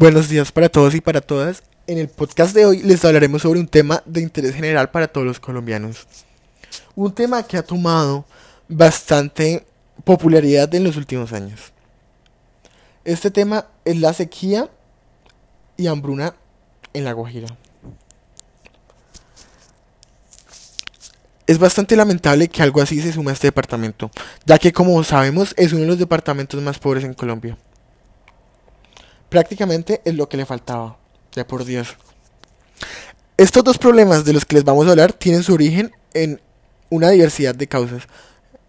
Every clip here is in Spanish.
Buenos días para todos y para todas. En el podcast de hoy les hablaremos sobre un tema de interés general para todos los colombianos. Un tema que ha tomado bastante popularidad en los últimos años. Este tema es la sequía y hambruna en La Guajira. Es bastante lamentable que algo así se sume a este departamento, ya que como sabemos es uno de los departamentos más pobres en Colombia. Prácticamente es lo que le faltaba. Ya por Dios. Estos dos problemas de los que les vamos a hablar tienen su origen en una diversidad de causas.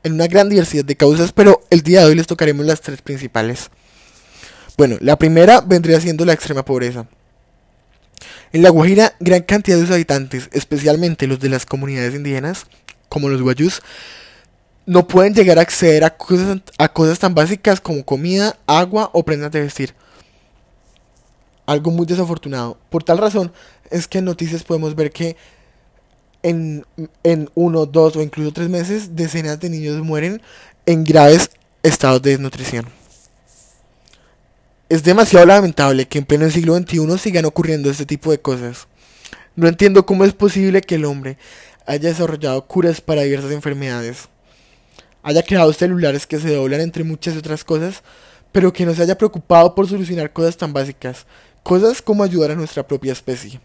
En una gran diversidad de causas, pero el día de hoy les tocaremos las tres principales. Bueno, la primera vendría siendo la extrema pobreza. En La Guajira, gran cantidad de sus habitantes, especialmente los de las comunidades indígenas, como los guayús, no pueden llegar a acceder a cosas, a cosas tan básicas como comida, agua o prendas de vestir algo muy desafortunado. Por tal razón es que en noticias podemos ver que en, en uno, dos o incluso tres meses decenas de niños mueren en graves estados de desnutrición. Es demasiado lamentable que en pleno siglo XXI sigan ocurriendo este tipo de cosas. No entiendo cómo es posible que el hombre haya desarrollado curas para diversas enfermedades, haya creado celulares que se doblan entre muchas otras cosas, pero que no se haya preocupado por solucionar cosas tan básicas Cosas como ayudar a nuestra propia especie.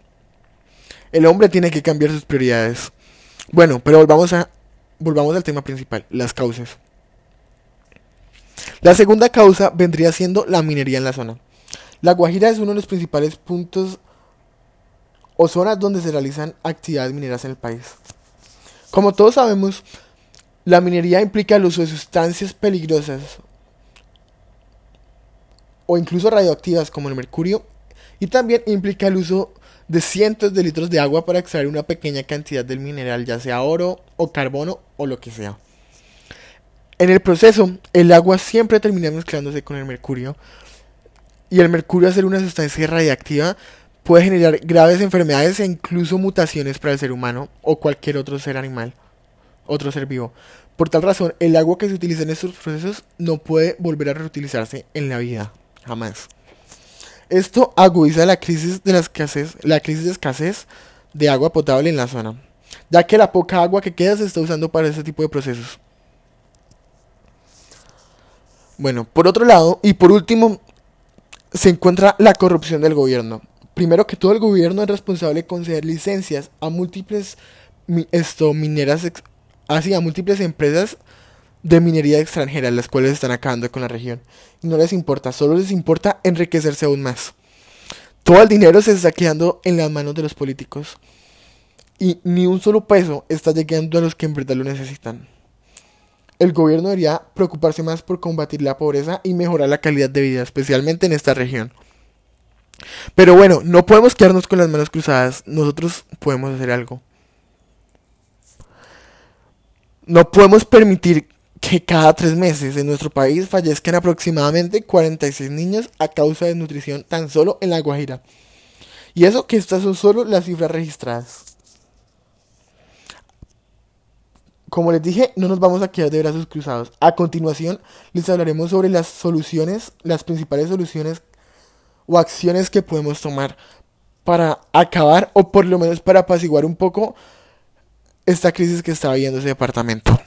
El hombre tiene que cambiar sus prioridades. Bueno, pero volvamos al tema principal, las causas. La segunda causa vendría siendo la minería en la zona. La Guajira es uno de los principales puntos o zonas donde se realizan actividades mineras en el país. Como todos sabemos, la minería implica el uso de sustancias peligrosas o incluso radioactivas como el mercurio y también implica el uso de cientos de litros de agua para extraer una pequeña cantidad del mineral, ya sea oro o carbono o lo que sea. En el proceso, el agua siempre termina mezclándose con el mercurio y el mercurio, al ser una sustancia radiactiva, puede generar graves enfermedades e incluso mutaciones para el ser humano o cualquier otro ser animal, otro ser vivo. Por tal razón, el agua que se utiliza en estos procesos no puede volver a reutilizarse en la vida, jamás. Esto agudiza la crisis de la escasez, la crisis de escasez de agua potable en la zona, ya que la poca agua que queda se está usando para este tipo de procesos. Bueno, por otro lado, y por último, se encuentra la corrupción del gobierno. Primero que todo, el gobierno es responsable de conceder licencias a múltiples esto, mineras, así a múltiples empresas de minería extranjera, las cuales están acabando con la región. Y no les importa, solo les importa enriquecerse aún más. Todo el dinero se está quedando en las manos de los políticos. Y ni un solo peso está llegando a los que en verdad lo necesitan. El gobierno debería preocuparse más por combatir la pobreza y mejorar la calidad de vida, especialmente en esta región. Pero bueno, no podemos quedarnos con las manos cruzadas, nosotros podemos hacer algo. No podemos permitir que cada tres meses en nuestro país fallezcan aproximadamente 46 niños a causa de nutrición tan solo en La Guajira. Y eso que estas son solo las cifras registradas. Como les dije, no nos vamos a quedar de brazos cruzados. A continuación les hablaremos sobre las soluciones, las principales soluciones o acciones que podemos tomar para acabar o por lo menos para apaciguar un poco esta crisis que está viviendo ese departamento.